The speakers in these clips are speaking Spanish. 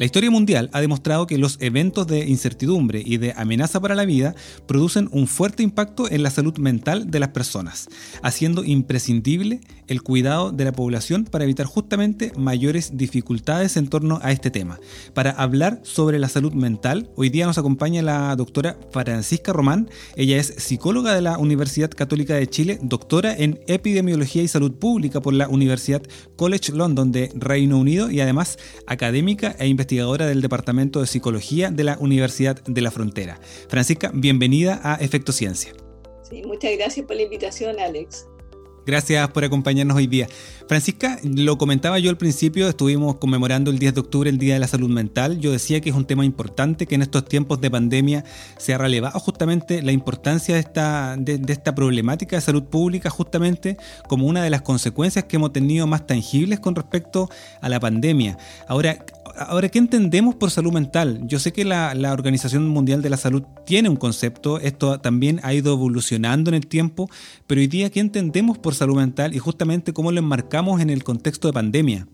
La historia mundial ha demostrado que los eventos de incertidumbre y de amenaza para la vida producen un fuerte impacto en la salud mental de las personas, haciendo imprescindible el cuidado de la población para evitar justamente mayores dificultades en torno a este tema. Para hablar sobre la salud mental, hoy día nos acompaña la doctora Francisca Román. Ella es psicóloga de la Universidad Católica de Chile, doctora en epidemiología y salud pública por la Universidad College London de Reino Unido y además académica e investigadora investigadora del Departamento de Psicología de la Universidad de la Frontera. Francisca, bienvenida a Efecto Ciencia. Sí, muchas gracias por la invitación, Alex. Gracias por acompañarnos hoy día. Francisca, lo comentaba yo al principio, estuvimos conmemorando el 10 de octubre, el Día de la Salud Mental. Yo decía que es un tema importante, que en estos tiempos de pandemia se ha relevado justamente la importancia de esta, de, esta problemática de salud pública, justamente como una de las consecuencias que hemos tenido más tangibles con respecto a la pandemia. Ahora, Ahora, ¿qué entendemos por salud mental? Yo sé que la, Organización Mundial de la Salud tiene un concepto, esto también ha ido evolucionando en el tiempo, pero hoy día, ¿qué entendemos por salud mental y justamente cómo lo enmarcamos en el contexto de pandemia?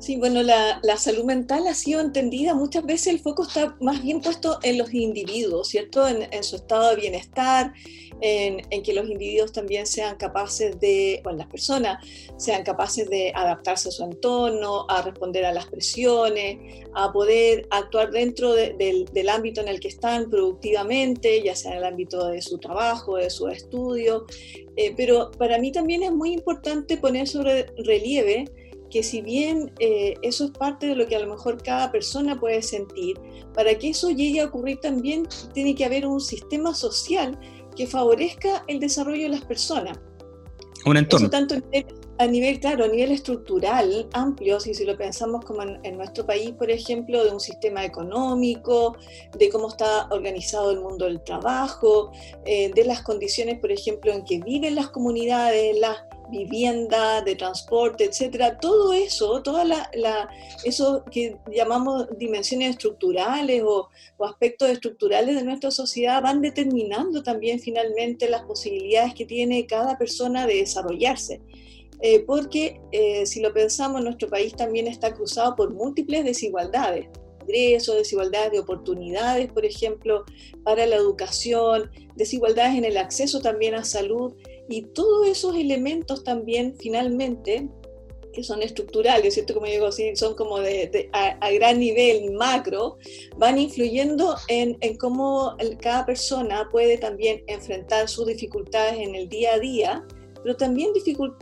Sí, bueno, la, salud mental ha sido entendida, muchas veces el foco está más bien puesto en los individuos, ¿cierto? En, su estado de bienestar, en, que los individuos también sean capaces de, bueno, las personas sean capaces de adaptarse a su entorno, a responder a las presiones, a poder actuar dentro del, ámbito en el que están productivamente, ya sea en el ámbito de su trabajo, de su estudio. Eh, pero para mí también es muy importante poner sobre relieve que si bien eh, eso es parte de lo que a lo mejor cada persona puede sentir, para que eso llegue a ocurrir también tiene que haber un sistema social que favorezca el desarrollo de las personas. Un entorno. Eso tanto a nivel, claro, a nivel estructural amplio, si, si lo pensamos como en, nuestro país, por ejemplo, de un sistema económico, de cómo está organizado el mundo del trabajo, eh, de las condiciones, por ejemplo, en que viven las comunidades, las vivienda, de transporte, etcétera, todo eso, toda la, eso que llamamos dimensiones estructurales o, aspectos estructurales de nuestra sociedad van determinando también finalmente las posibilidades que tiene cada persona de desarrollarse. Eh, porque eh, si lo pensamos, nuestro país también está cruzado por múltiples desigualdades ingresos, desigualdades de oportunidades, por ejemplo, para la educación, desigualdades en el acceso también a salud y todos esos elementos también finalmente que son estructurales, ¿cierto? Como digo, son como de, a, gran nivel macro, van influyendo en, en, cómo cada persona puede también enfrentar sus dificultades en el día a día, pero también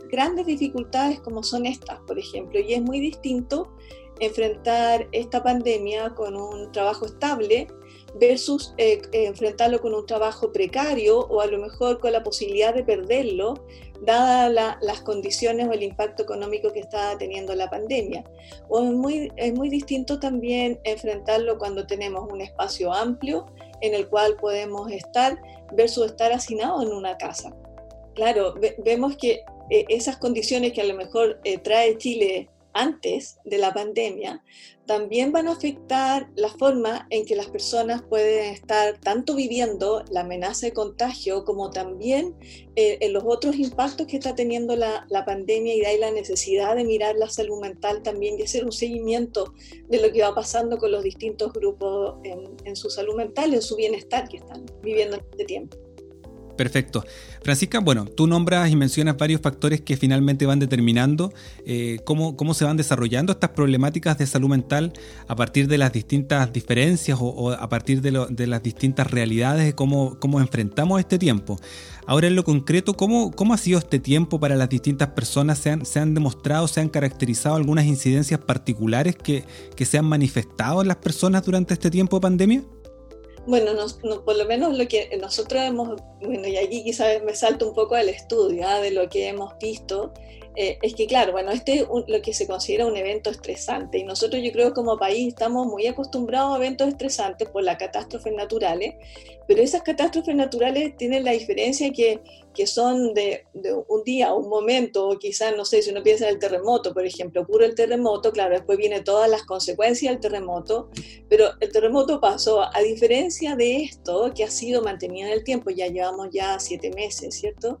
grandes dificultades como son estas, por ejemplo, y es muy distinto enfrentar esta pandemia con un trabajo estable versus eh, enfrentarlo con un trabajo precario o a lo mejor con la posibilidad de perderlo, dadas las condiciones o el impacto económico que está teniendo la pandemia. O es muy, es muy distinto también enfrentarlo cuando tenemos un espacio amplio en el cual podemos estar versus estar hacinados en una casa. Claro, vemos que eh, esas condiciones que a lo mejor eh, trae Chile antes de la pandemia, también van a afectar la forma en que las personas pueden estar tanto viviendo la amenaza de contagio como también eh, en los otros impactos que está teniendo la, pandemia y de ahí la necesidad de mirar la salud mental también y hacer un seguimiento de lo que va pasando con los distintos grupos en, en su salud mental, en su bienestar que están viviendo en este tiempo. Perfecto. Francisca, bueno, tú nombras y mencionas varios factores que finalmente van determinando eh, cómo, cómo, se van desarrollando estas problemáticas de salud mental a partir de las distintas diferencias o, a partir de, las distintas realidades de cómo, cómo, enfrentamos este tiempo. Ahora en lo concreto, ¿cómo, ¿cómo ha sido este tiempo para las distintas personas? ¿Se han, se han demostrado, se han caracterizado algunas incidencias particulares que, que se han manifestado en las personas durante este tiempo de pandemia? Bueno, por lo menos lo que nosotros hemos, bueno, y aquí quizás me salto un poco al estudio ¿ah? de lo que hemos visto, eh, es que, claro, bueno, este es lo que se considera un evento estresante y nosotros yo creo como país estamos muy acostumbrados a eventos estresantes por las catástrofes naturales, pero esas catástrofes naturales tienen la diferencia que, que son de, un día, un momento, o quizás, no sé, si uno piensa en el terremoto, por ejemplo, ocurre el terremoto, claro, después vienen todas las consecuencias del terremoto, pero el terremoto pasó, a diferencia de esto, que ha sido mantenido en el tiempo, ya llevamos ya siete meses, ¿cierto?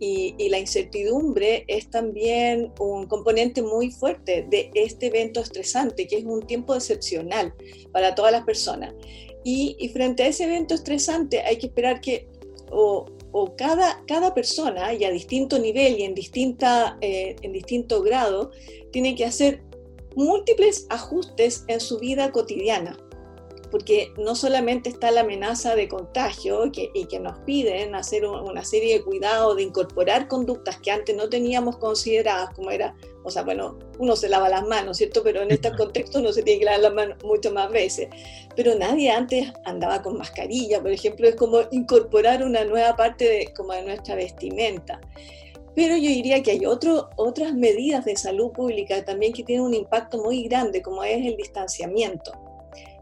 Y, y la incertidumbre es también un componente muy fuerte de este evento estresante, que es un tiempo excepcional para todas las personas. Y, y frente a ese evento estresante hay que esperar que o, o cada, cada persona, y a distinto nivel y en, distinta, eh, en distinto grado, tiene que hacer múltiples ajustes en su vida cotidiana porque no solamente está la amenaza de contagio y que nos piden hacer una serie de cuidados, de incorporar conductas que antes no teníamos consideradas, como era, o sea, bueno, uno se lava las manos, ¿cierto? Pero en este contexto uno se tiene que lavar las manos mucho más veces. Pero nadie antes andaba con mascarilla, por ejemplo, es como incorporar una nueva parte de, como de nuestra vestimenta. Pero yo diría que hay otro, otras medidas de salud pública también que tienen un impacto muy grande, como es el distanciamiento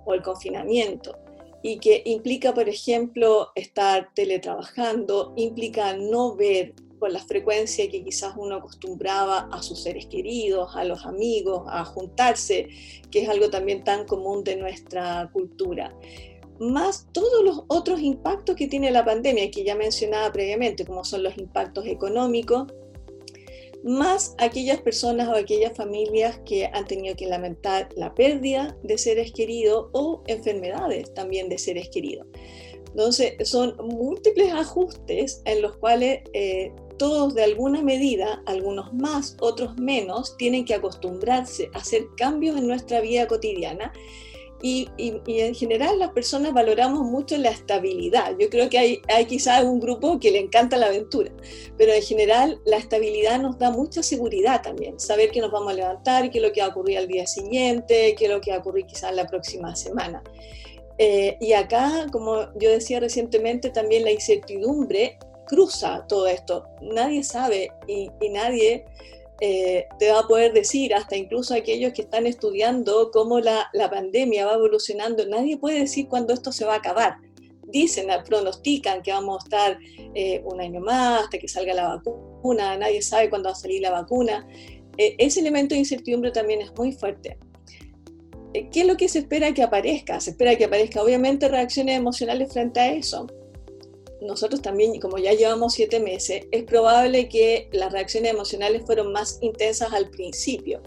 o el confinamiento y que implica, por ejemplo, estar teletrabajando, implica no ver con la frecuencia que quizás uno acostumbraba a sus seres queridos, a los amigos, a juntarse, que es algo también tan común de nuestra cultura. Más todos los otros impactos que tiene la pandemia, que ya mencionaba previamente, como son los impactos económicos, más aquellas personas o aquellas familias que han tenido que lamentar la pérdida de seres queridos o enfermedades también de seres queridos. Entonces, son múltiples ajustes en los cuales eh, todos de alguna medida, algunos más, otros menos, tienen que acostumbrarse a hacer cambios en nuestra vida cotidiana y, en general las personas valoramos mucho la estabilidad. Yo creo que hay, hay quizás un grupo que le encanta la aventura, pero en general la estabilidad nos da mucha seguridad también. Saber que nos vamos a levantar, qué es lo que va a ocurrir al día siguiente, qué es lo que va a ocurrir quizás la próxima semana. Eh, y acá, como yo decía recientemente, también la incertidumbre cruza todo esto. Nadie sabe y, y nadie eh, te va a poder decir, hasta incluso aquellos que están estudiando cómo la, pandemia va evolucionando, nadie puede decir cuándo esto se va a acabar. Dicen, pronostican que vamos a estar eh, un año más hasta que salga la vacuna, nadie sabe cuándo va a salir la vacuna. Eh, ese elemento de incertidumbre también es muy fuerte. ¿Qué es lo que se espera que aparezca? Se espera que aparezca obviamente reacciones emocionales frente a eso nosotros también, como ya llevamos siete meses, es probable que las reacciones emocionales fueron más intensas al principio.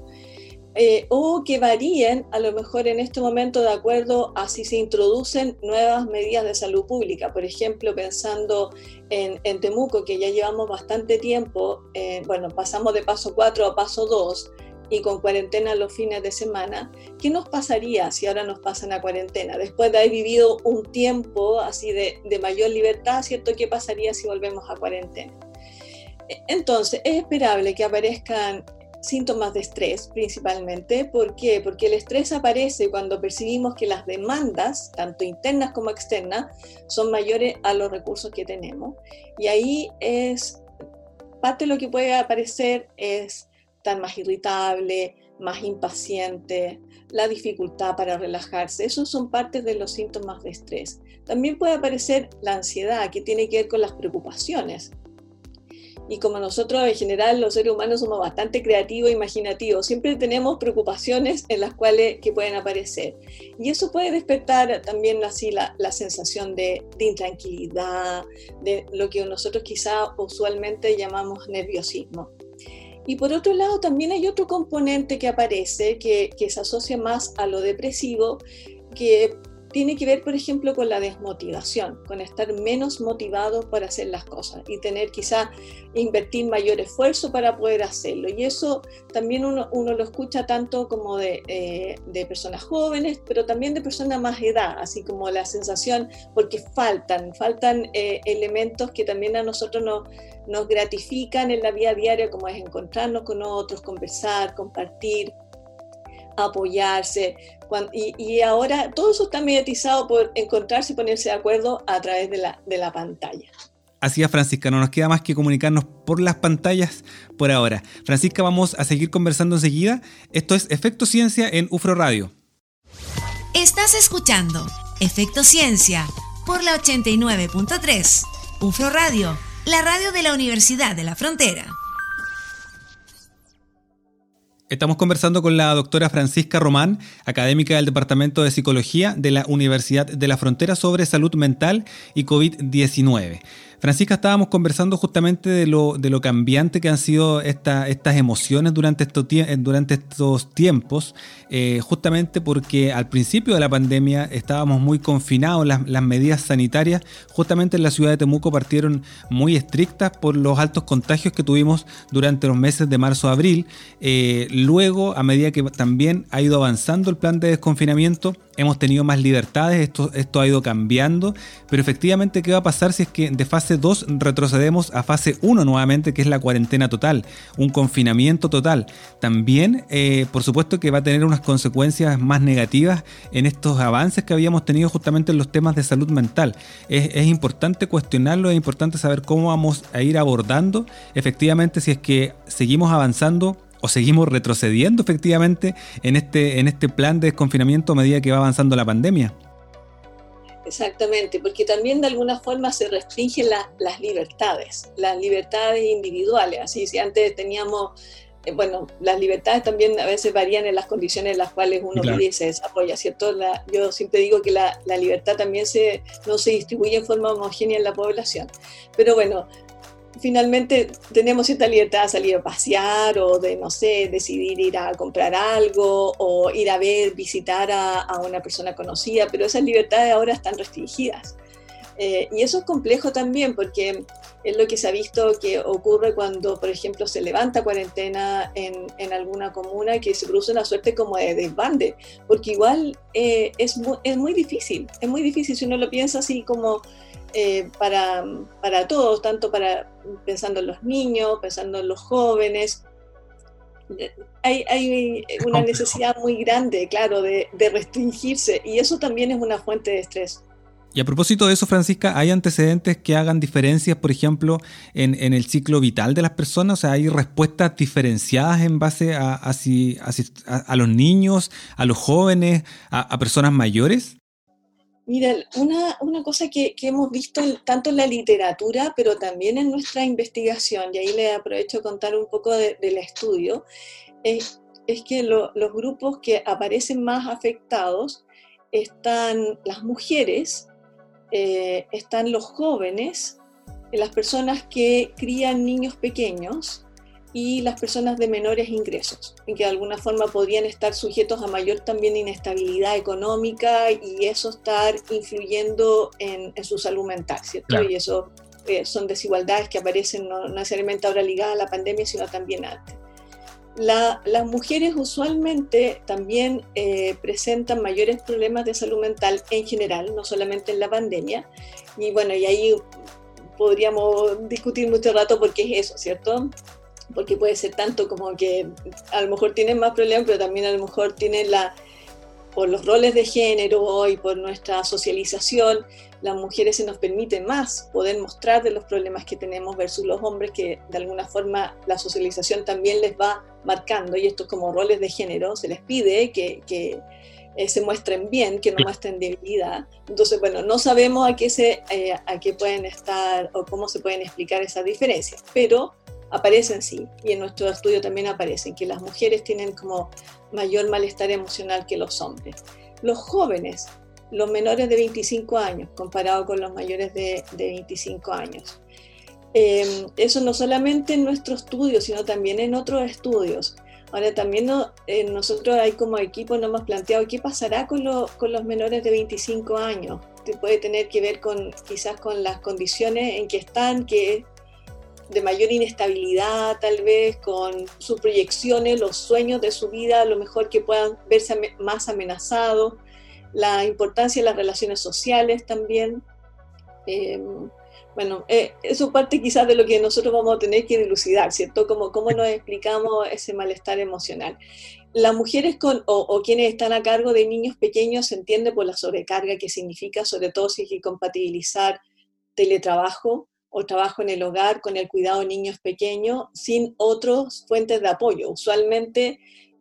Eh, o que varíen a lo mejor en este momento de acuerdo a si se introducen nuevas medidas de salud pública. Por ejemplo, pensando en, Temuco, que ya llevamos bastante tiempo, eh, bueno, pasamos de paso 4 a paso 2, y con cuarentena los fines de semana, ¿qué nos pasaría si ahora nos pasan a cuarentena? Después de haber vivido un tiempo así de, de mayor libertad, ¿cierto? ¿Qué pasaría si volvemos a cuarentena? Entonces, es esperable que aparezcan síntomas de estrés principalmente. ¿Por qué? Porque el estrés aparece cuando percibimos que las demandas, tanto internas como externas, son mayores a los recursos que tenemos. Y ahí es parte de lo que puede aparecer es más irritable, más impaciente, la dificultad para relajarse. Esos son partes de los síntomas de estrés. También puede aparecer la ansiedad, que tiene que ver con las preocupaciones. Y como nosotros en general los seres humanos somos bastante creativos e imaginativos, siempre tenemos preocupaciones en las cuales que pueden aparecer. Y eso puede despertar también así la, la sensación de, de, intranquilidad, de lo que nosotros quizá usualmente llamamos nerviosismo. Y por otro lado, también hay otro componente que aparece que, se asocia más a lo depresivo, que tiene que ver, por ejemplo, con la desmotivación, con estar menos motivado para hacer las cosas y tener quizá invertir mayor esfuerzo para poder hacerlo. Y eso también uno, lo escucha tanto como de, eh, de, personas jóvenes, pero también de personas más edad, así como la sensación, porque faltan, faltan eh, elementos que también a nosotros nos, nos gratifican en la vida diaria, como es encontrarnos con otros, conversar, compartir apoyarse. y, ahora todo eso está mediatizado por encontrarse y ponerse de acuerdo a través de la, de la pantalla. Así es, Francisca, no nos queda más que comunicarnos por las pantallas por ahora. Francisca, vamos a seguir conversando enseguida. Esto es Efecto Ciencia en UFRO Radio. Estás escuchando Efecto Ciencia por la 89.3. UFRO Radio, la radio de la Universidad de la Frontera. Estamos conversando con la doctora Francisca Román, académica del Departamento de Psicología de la Universidad de la Frontera sobre salud mental y COVID-19. Francisca, estábamos conversando justamente de lo, de lo cambiante que han sido estas emociones durante estos, durante estos tiempos, eh, justamente porque al principio de la pandemia estábamos muy confinados, las, medidas sanitarias justamente en la ciudad de Temuco partieron muy estrictas por los altos contagios que tuvimos durante los meses de marzo-abril. Eh, luego, a medida que también ha ido avanzando el plan de desconfinamiento, hemos tenido más libertades, esto, esto ha ido cambiando, pero efectivamente, ¿qué va a pasar si es que de fase 2 retrocedemos a fase 1 nuevamente, que es la cuarentena total, un confinamiento total? También, eh, por supuesto que va a tener unas consecuencias más negativas en estos avances que habíamos tenido justamente en los temas de salud mental. Es, es importante cuestionarlo, es importante saber cómo vamos a ir abordando efectivamente si es que seguimos avanzando o seguimos retrocediendo efectivamente en este, en este plan de desconfinamiento a medida que va avanzando la pandemia. Exactamente, porque también de alguna forma se restringen las libertades, las libertades individuales. Así, si antes teníamos, eh, bueno, las libertades también a veces varían en las condiciones en las cuales uno vive y se desarrolla, ¿cierto? yo siempre digo que la, la, libertad también se, no se distribuye en forma homogénea en la población. Pero bueno, finalmente tenemos cierta libertad de salir a pasear o de, no sé, decidir ir a comprar algo o ir a ver, visitar a, una persona conocida, pero esas libertades ahora están restringidas. Eh, y eso es complejo también porque es lo que se ha visto que ocurre cuando, por ejemplo, se levanta cuarentena en, en alguna comuna que se produce una suerte como de desbande, porque igual eh, es, es muy difícil, es muy difícil si uno lo piensa así como eh, para, para, todos, tanto para pensando en los niños, pensando en los jóvenes. Hay, hay una necesidad muy grande, claro, de, de restringirse y eso también es una fuente de estrés. Y a propósito de eso, Francisca, ¿hay antecedentes que hagan diferencias, por ejemplo, en, en, el ciclo vital de las personas? O sea, ¿hay respuestas diferenciadas en base a, a, a, los niños, a los jóvenes, a, personas mayores? Mira, una, una cosa que, hemos visto tanto en la literatura, pero también en nuestra investigación, y ahí le aprovecho a contar un poco del estudio, es, es que los grupos que aparecen más afectados están las mujeres, eh, están los jóvenes, las personas que crían niños pequeños, y las personas de menores ingresos, en que de alguna forma podrían estar sujetos a mayor también inestabilidad económica y eso estar influyendo en, su salud mental, ¿cierto? Y eso eh, son desigualdades que aparecen no, necesariamente ahora ligadas a la pandemia, sino también antes. las mujeres usualmente también eh, presentan mayores problemas de salud mental en general, no solamente en la pandemia. Y bueno, y ahí podríamos discutir mucho rato por qué es eso, ¿cierto? Porque puede ser tanto como que a lo mejor tienen más problemas, pero también a lo mejor tienen la, por los roles de género y por nuestra socialización, las mujeres se nos permite más poder mostrar de los problemas que tenemos versus los hombres que de alguna forma la socialización también les va marcando y estos como roles de género se les pide que, que eh, se muestren bien, que no muestren debilidad. Entonces, bueno, no sabemos a qué, se, eh, a qué pueden estar o cómo se pueden explicar esas diferencias, pero aparecen sí, y en nuestro estudio también aparecen, que las mujeres tienen como mayor malestar emocional que los hombres. Los jóvenes, los menores de 25 años, comparado con los mayores de, 25 años. Em, eso no solamente en nuestro estudio, sino también en otros estudios. Ahora también eh, nosotros hay como equipo nos hemos planteado qué pasará con, con los menores de 25 años. Puede tener que ver con quizás con las condiciones en que están, que de mayor inestabilidad, tal vez con sus proyecciones, los sueños de su vida, lo mejor que puedan verse más amenazados, la importancia de las relaciones sociales también. Em, bueno, eh, eso parte quizás de lo que nosotros vamos a tener que dilucidar, ¿cierto? Como cómo nos explicamos ese malestar emocional. Las mujeres con, o, o, quienes están a cargo de niños pequeños se entiende por la sobrecarga que significa, sobre todo si hay que compatibilizar teletrabajo o trabajo en el hogar con el cuidado de niños pequeños sin otras fuentes de apoyo. Usualmente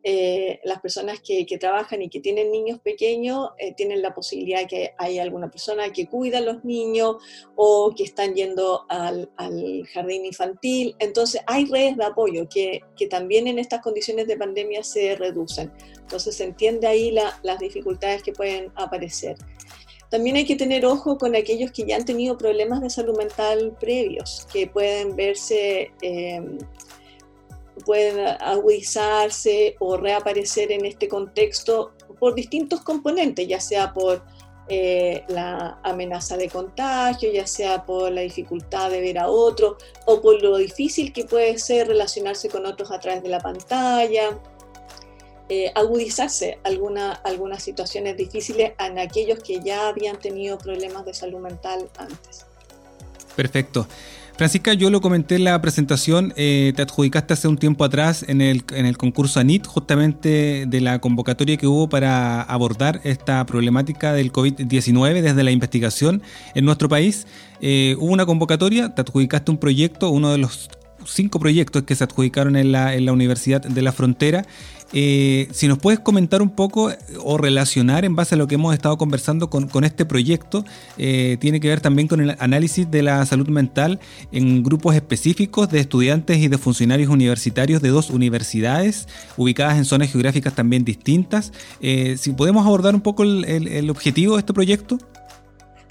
eh, las personas que, trabajan y que tienen niños pequeños eh, tienen la posibilidad de que hay alguna persona que cuida a los niños o que están yendo al, jardín infantil. Entonces hay redes de apoyo que, también en estas condiciones de pandemia se reducen. Entonces se entiende ahí las dificultades que pueden aparecer. También hay que tener ojo con aquellos que ya han tenido problemas de salud mental previos, que pueden verse eh, pueden agudizarse o reaparecer en este contexto por distintos componentes, ya sea por eh, la amenaza de contagio, ya sea por la dificultad de ver a otro o por lo difícil que puede ser relacionarse con otros a través de la pantalla, eh, agudizarse alguna, algunas situaciones difíciles en aquellos que ya habían tenido problemas de salud mental antes. Perfecto. Francisca, yo lo comenté en la presentación, eh, te adjudicaste hace un tiempo atrás en el, en el concurso ANIT, justamente de la convocatoria que hubo para abordar esta problemática del COVID-19 desde la investigación en nuestro país. Eh, hubo una convocatoria, te adjudicaste un proyecto, uno de los cinco proyectos que se adjudicaron en la, en la Universidad de la Frontera eh, si nos puedes comentar un poco o relacionar en base a lo que hemos estado conversando con, este proyecto, eh, tiene que ver también con el análisis de la salud mental en grupos específicos de estudiantes y de funcionarios universitarios de dos universidades ubicadas en zonas geográficas también distintas. Eh, si podemos abordar un poco el, objetivo de este proyecto.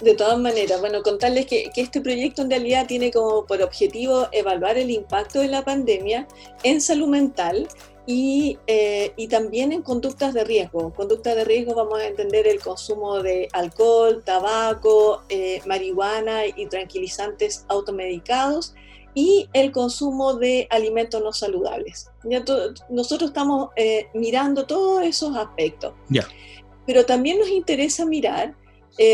De todas maneras, bueno, contarles que, este proyecto en realidad tiene como por objetivo evaluar el impacto de la pandemia en salud mental eh, y, también en conductas de riesgo. Conductas de riesgo vamos a entender el consumo de alcohol, tabaco, eh, marihuana y tranquilizantes automedicados y el consumo de alimentos no saludables. nosotros estamos eh, mirando todos esos aspectos. Pero también nos interesa mirar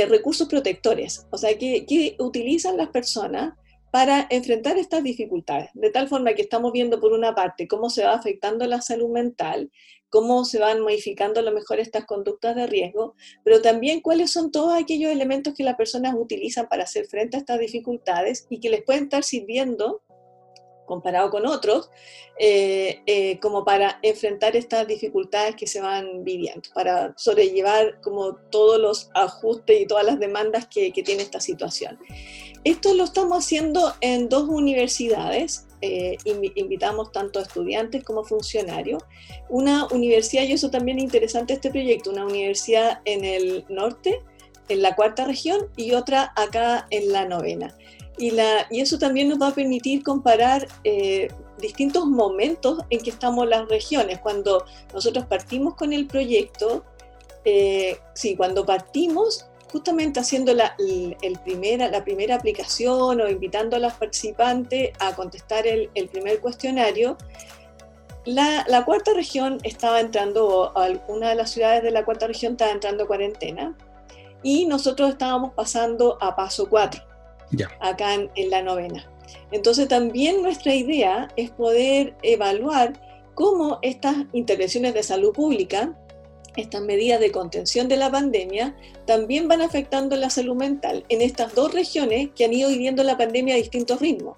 recursos protectores, o sea, que utilizan las personas para enfrentar estas dificultades, de tal forma que estamos viendo por una parte cómo se va afectando la salud mental, cómo se van modificando a lo mejor estas conductas de riesgo, pero también cuáles son todos aquellos elementos que las personas utilizan para hacer frente a estas dificultades y que les pueden estar sirviendo comparado con otros, eh, eh, como para enfrentar estas dificultades que se van viviendo, para sobrellevar como todos los ajustes y todas las demandas que, que tiene esta situación. Esto lo estamos haciendo en dos universidades. Eh, invitamos tanto a estudiantes como funcionarios. Una universidad, y eso también es interesante este proyecto, una universidad en el norte, en la cuarta región, y otra acá en la novena. Y, la, y eso también nos va a permitir comparar eh, distintos momentos en que estamos las regiones. Cuando nosotros partimos con el proyecto, eh, sí, cuando partimos justamente haciendo la, el, primera, la primera aplicación o invitando a los participantes a contestar el, primer cuestionario, la, la, cuarta región estaba entrando, una de las ciudades de la cuarta región estaba entrando a cuarentena y nosotros estábamos pasando a paso 4, acá en, en la novena. Entonces también nuestra idea es poder evaluar cómo estas intervenciones de salud pública estas medidas de contención de la pandemia también van afectando la salud mental en estas dos regiones que han ido viviendo la pandemia a distintos ritmos.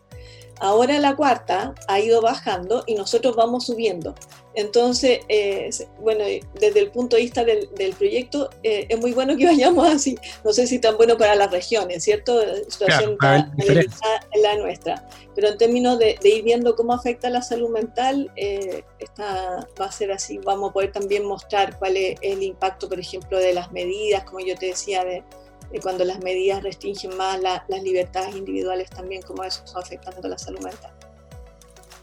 Ahora la cuarta ha ido bajando y nosotros vamos subiendo. Entonces, eh, bueno, desde el punto de vista del, proyecto, eh, es muy bueno que vayamos así. No sé si tan bueno para las regiones, ¿cierto? La situación la nuestra. Pero en términos de, ir viendo cómo afecta la salud mental, eh, esta va a ser así. Vamos a poder también mostrar cuál es el impacto, por ejemplo, de las medidas, como yo te decía, de, cuando las medidas restringen más las libertades individuales también, cómo eso está afectando la salud mental.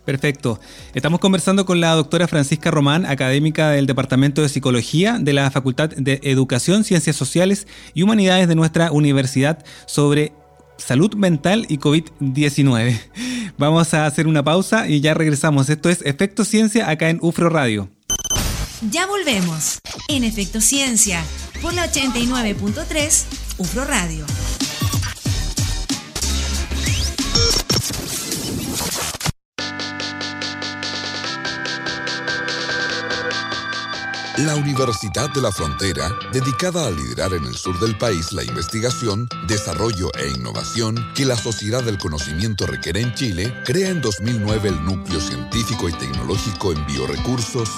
Perfecto. Estamos conversando con la doctora Francisca Román, académica del Departamento de Psicología de la Facultad de Educación, Ciencias Sociales y Humanidades de nuestra universidad sobre salud mental y COVID-19. Vamos a hacer una pausa y ya regresamos. Esto es Efecto Ciencia acá en UFRO Radio. Ya volvemos en Efecto Ciencia por la 89.3 UFRO Radio. La Universidad de la Frontera, dedicada a liderar en el sur del país la investigación, desarrollo e innovación que la sociedad del conocimiento requiere en Chile, crea en 2009 el Núcleo Científico y Tecnológico en Biorecursos,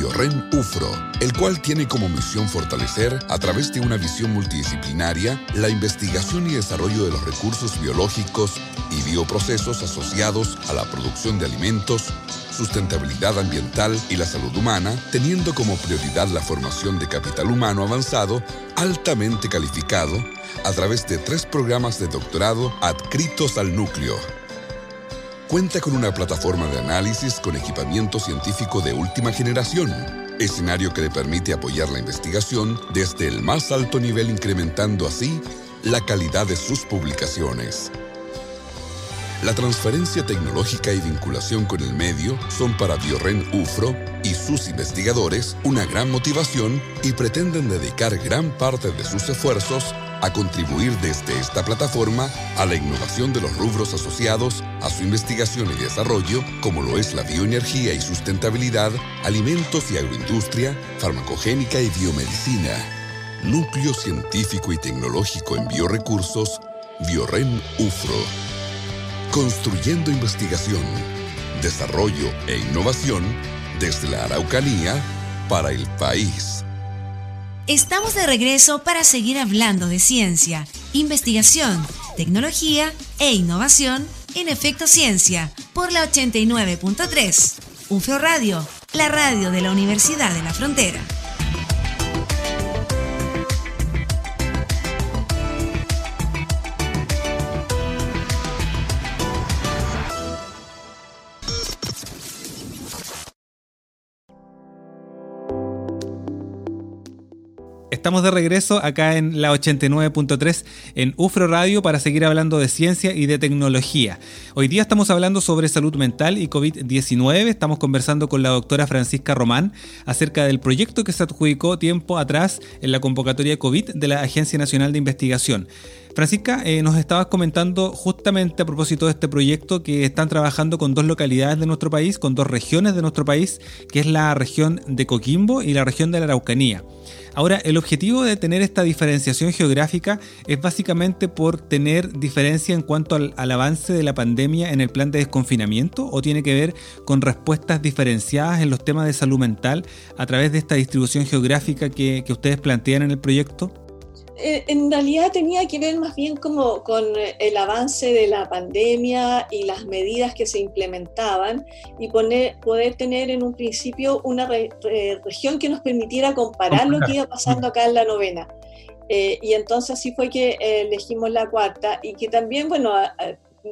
BioRen UFRO, el cual tiene como misión fortalecer, a través de una visión multidisciplinaria, la investigación y desarrollo de los recursos biológicos y bioprocesos asociados a la producción de alimentos, sustentabilidad ambiental y la salud humana, teniendo como prioridad la formación de capital humano avanzado altamente calificado a través de tres programas de doctorado adscritos al núcleo. Cuenta con una plataforma de análisis con equipamiento científico de última generación, escenario que le permite apoyar la investigación desde el más alto nivel incrementando así la calidad de sus publicaciones. La transferencia tecnológica y vinculación con el medio son para Biorren UFRO y sus investigadores una gran motivación y pretenden dedicar gran parte de sus esfuerzos a contribuir desde esta plataforma a la innovación de los rubros asociados a su investigación y desarrollo, como lo es la bioenergía y sustentabilidad, alimentos y agroindustria, farmacogénica y biomedicina. Núcleo Científico y Tecnológico en Biorecursos, Biorren UFRO construyendo investigación, desarrollo e innovación desde la Araucanía para el país. Estamos de regreso para seguir hablando de ciencia, investigación, tecnología e innovación en Efecto Ciencia por la 89.3. UFO Radio, la radio de la Universidad de la Frontera. Estamos de regreso acá en la 89.3 en UFRO Radio para seguir hablando de ciencia y de tecnología. Hoy día estamos hablando sobre salud mental y COVID-19. Estamos conversando con la doctora Francisca Román acerca del proyecto que se adjudicó tiempo atrás en la convocatoria COVID de la Agencia Nacional de Investigación. Francisca, eh, nos estabas comentando justamente a propósito de este proyecto que están trabajando con dos localidades de nuestro país, con dos regiones de nuestro país, que es la región de Coquimbo y la región de la Araucanía. Ahora, el objetivo de tener esta diferenciación geográfica es básicamente por tener diferencia en cuanto al, avance de la pandemia en el plan de desconfinamiento o tiene que ver con respuestas diferenciadas en los temas de salud mental a través de esta distribución geográfica que ustedes plantean en el proyecto? Eh, en realidad tenía que ver más bien como con el avance de la pandemia y las medidas que se implementaban y poner, poder tener en un principio una región que nos permitiera comparar lo que iba pasando acá en la novena. Eh, y entonces así fue que eh, elegimos la cuarta y que también, bueno,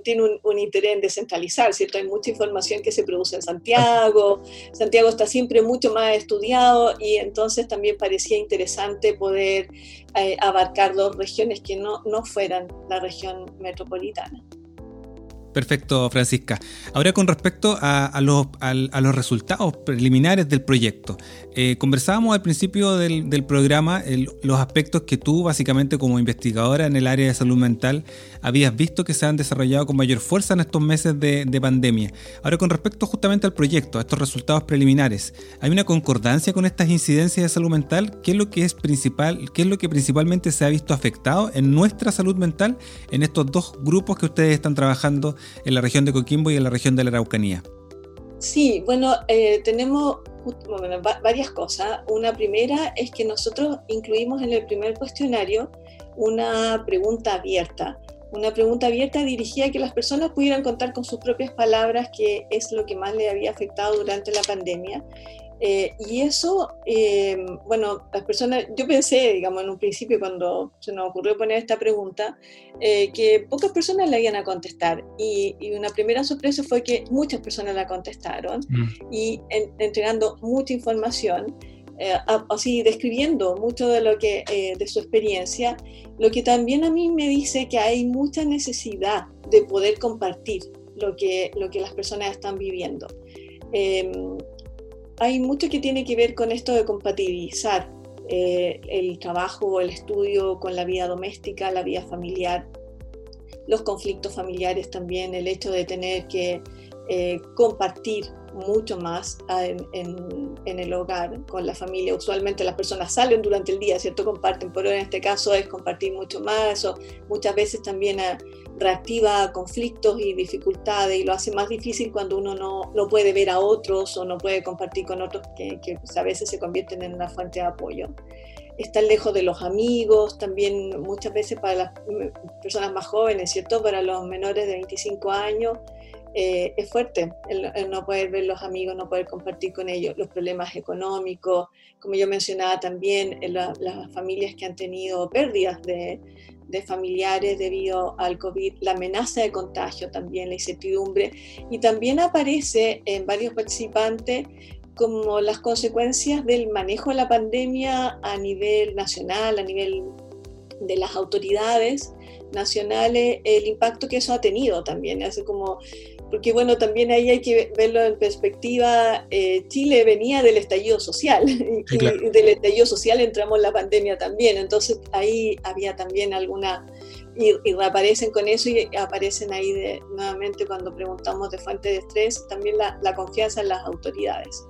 tiene un, interés en descentralizar, ¿cierto? Hay mucha información que se produce en Santiago, Santiago está siempre mucho más estudiado y entonces también parecía interesante poder eh, abarcar dos regiones que no, no fueran la región metropolitana. Perfecto, Francisca. Ahora con respecto a, los, resultados preliminares del proyecto. Eh, conversábamos al principio del, programa los aspectos que tú, básicamente como investigadora en el área de salud mental, habías visto que se han desarrollado con mayor fuerza en estos meses de, de pandemia. Ahora con respecto justamente al proyecto, a estos resultados preliminares, ¿hay una concordancia con estas incidencias de salud mental? ¿Qué es lo que es principal, qué es lo que principalmente se ha visto afectado en nuestra salud mental en estos dos grupos que ustedes están trabajando en la región de Coquimbo y en la región de la Araucanía? Sí, bueno, eh, tenemos varias cosas. Una primera es que nosotros incluimos en el primer cuestionario una pregunta abierta. Una pregunta abierta dirigida a que las personas pudieran contar con sus propias palabras qué es lo que más le había afectado durante la pandemia eh, y eso, eh, bueno, las personas, yo pensé, digamos, en un principio cuando se nos ocurrió poner esta pregunta, eh, que pocas personas la iban a contestar. Y, una primera sorpresa fue que muchas personas la contestaron mm. y entregando mucha información. así describiendo mucho de lo que de su experiencia lo que también a mí me dice que hay mucha necesidad de poder compartir lo que lo que las personas están viviendo em, hay mucho que tiene que ver con esto de compatibilizar eh, el trabajo el estudio con la vida doméstica, la vida familiar, los conflictos familiares también, el hecho de tener que eh, compartir mucho más en, en, el hogar, con la familia. Usualmente las personas salen durante el día, ¿cierto? Comparten, pero en este caso es compartir mucho más. Eso muchas veces también eh, reactiva conflictos y dificultades y lo hace más difícil cuando uno no, no puede ver a otros o no puede compartir con otros que, que a veces se convierten en una fuente de apoyo estar lejos de los amigos, también muchas veces para las personas más jóvenes, ¿cierto? Para los menores de 25 años, eh, es fuerte el, no poder ver los amigos, no poder compartir con ellos, los problemas económicos, como yo mencionaba también, las familias que han tenido pérdidas de, de, familiares debido al COVID, la amenaza de contagio también, la incertidumbre, y también aparece en varios participantes como las consecuencias del manejo de la pandemia a nivel nacional, a nivel de las autoridades nacionales, el impacto que eso ha tenido también, hace como porque bueno, también ahí hay que verlo en perspectiva, eh, Chile venía del estallido social, y del estallido social entramos en la pandemia también, entonces ahí había también alguna, y, reaparecen con eso y aparecen ahí de, nuevamente cuando preguntamos de fuente de estrés, también la, la confianza en las autoridades.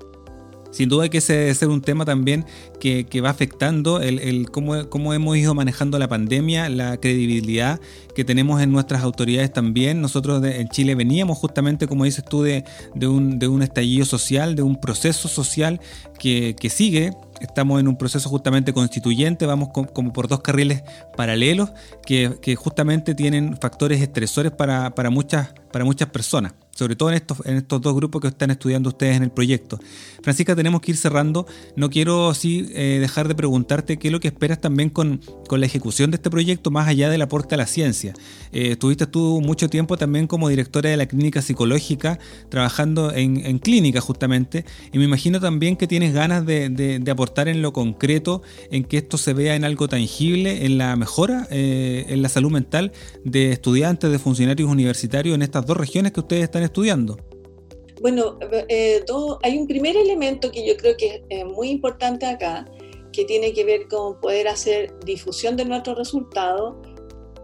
Sin duda que ese debe ser un tema también que, va afectando el, cómo, hemos ido manejando la pandemia, la credibilidad que tenemos en nuestras autoridades también. Nosotros en Chile veníamos justamente, como dices tú, de, un, de un estallido social, de un proceso social que, sigue. Estamos en un proceso justamente constituyente, vamos como por dos carriles paralelos que, justamente tienen factores estresores para muchas personas sobre todo en estos, en estos dos grupos que están estudiando ustedes en el proyecto. Francisca, tenemos que ir cerrando. No quiero así eh, dejar de preguntarte qué es lo que esperas también con, con, la ejecución de este proyecto, más allá del aporte a la ciencia. Eh, estuviste tú mucho tiempo también como directora de la clínica psicológica, trabajando en, en clínica justamente, y me imagino también que tienes ganas de, de, aportar en lo concreto, en que esto se vea en algo tangible, en la mejora, eh, en la salud mental de estudiantes, de funcionarios universitarios en estas dos regiones que ustedes están estudiando? Bueno, eh, todo, hay un primer elemento que yo creo que es muy importante acá, que tiene que ver con poder hacer difusión de nuestros resultados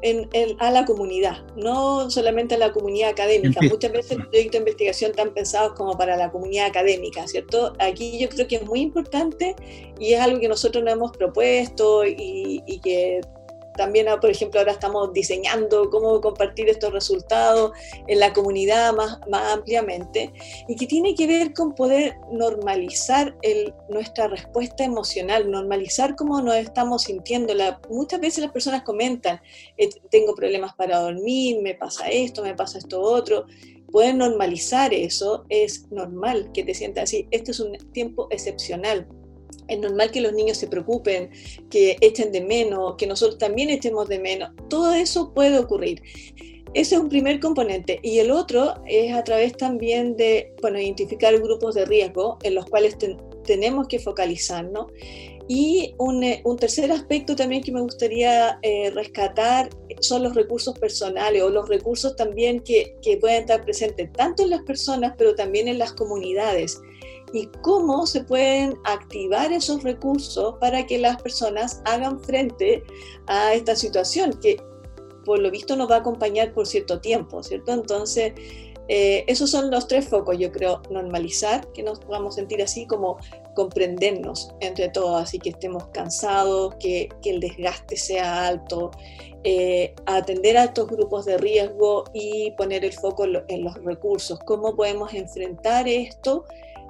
en, a la comunidad, no solamente a la comunidad académica. Muchas veces los proyectos de investigación están pensados como para la comunidad académica, ¿cierto? Aquí yo creo que es muy importante y es algo que nosotros nos hemos propuesto y, y que también, ah, por ejemplo, ahora estamos diseñando cómo compartir estos resultados en la comunidad más, más ampliamente y que tiene que ver con poder normalizar nuestra respuesta emocional, normalizar cómo nos estamos sintiendo. Muchas veces las personas comentan, eh, tengo problemas para dormir, me pasa esto, me pasa esto otro. Poder normalizar eso es normal que te sientas así. Este es un tiempo excepcional es normal que los niños se preocupen, que echen de menos, que nosotros también echemos de menos. Todo eso puede ocurrir. Ese es un primer componente. Y el otro es a través también de bueno, identificar grupos de riesgo en los cuales tenemos que focalizarnos. Y un, eh, un, tercer aspecto también que me gustaría eh, rescatar son los recursos personales o los recursos también que, que pueden estar presentes tanto en las personas, pero también en las comunidades y cómo se pueden activar esos recursos para que las personas hagan frente a esta situación que por lo visto nos va a acompañar por cierto tiempo, ¿cierto? Entonces, eh, esos son los tres focos, yo creo, normalizar, que nos podamos sentir así como comprendernos entre todos, así que estemos cansados, que, el desgaste sea alto, eh, atender a estos grupos de riesgo y poner el foco en los recursos, cómo podemos enfrentar esto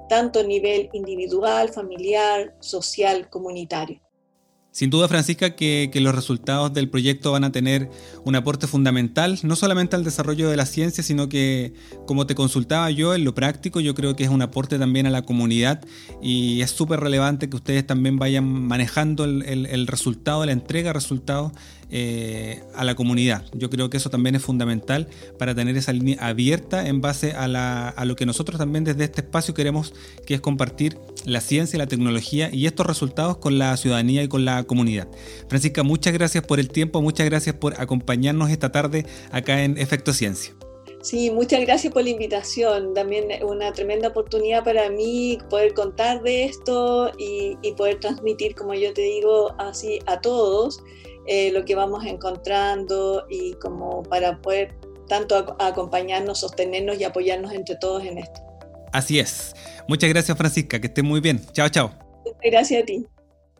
tanto a nivel individual, familiar, social, comunitario. Sin duda, Francisca, que, los resultados del proyecto van a tener un aporte fundamental, no solamente al desarrollo de la ciencia, sino que, como te consultaba yo, en lo práctico, yo creo que es un aporte también a la comunidad y es súper relevante que ustedes también vayan manejando el, el resultado, la entrega de resultados eh, a la comunidad. Yo creo que eso también es fundamental para tener esa línea abierta en base a, lo que nosotros también desde este espacio queremos, que es compartir la ciencia, la tecnología y estos resultados con la ciudadanía y con la comunidad. Francisca, muchas gracias por el tiempo, muchas gracias por acompañarnos esta tarde acá en Efecto Ciencia. Sí, muchas gracias por la invitación. También una tremenda oportunidad para mí poder contar de esto y, y poder transmitir, como yo te digo, así a todos eh, lo que vamos encontrando y como para poder tanto acompañarnos, sostenernos y apoyarnos entre todos en esto. Así es. Muchas gracias Francisca, que esté muy bien. Chao, chao. Gracias a ti.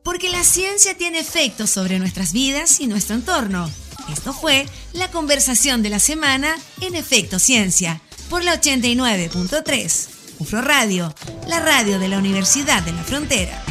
Porque la ciencia tiene efectos sobre nuestras vidas y nuestro entorno. Esto fue la conversación de la semana en Efecto Ciencia por la 89.3. UFRO Radio, la radio de la Universidad de la Frontera.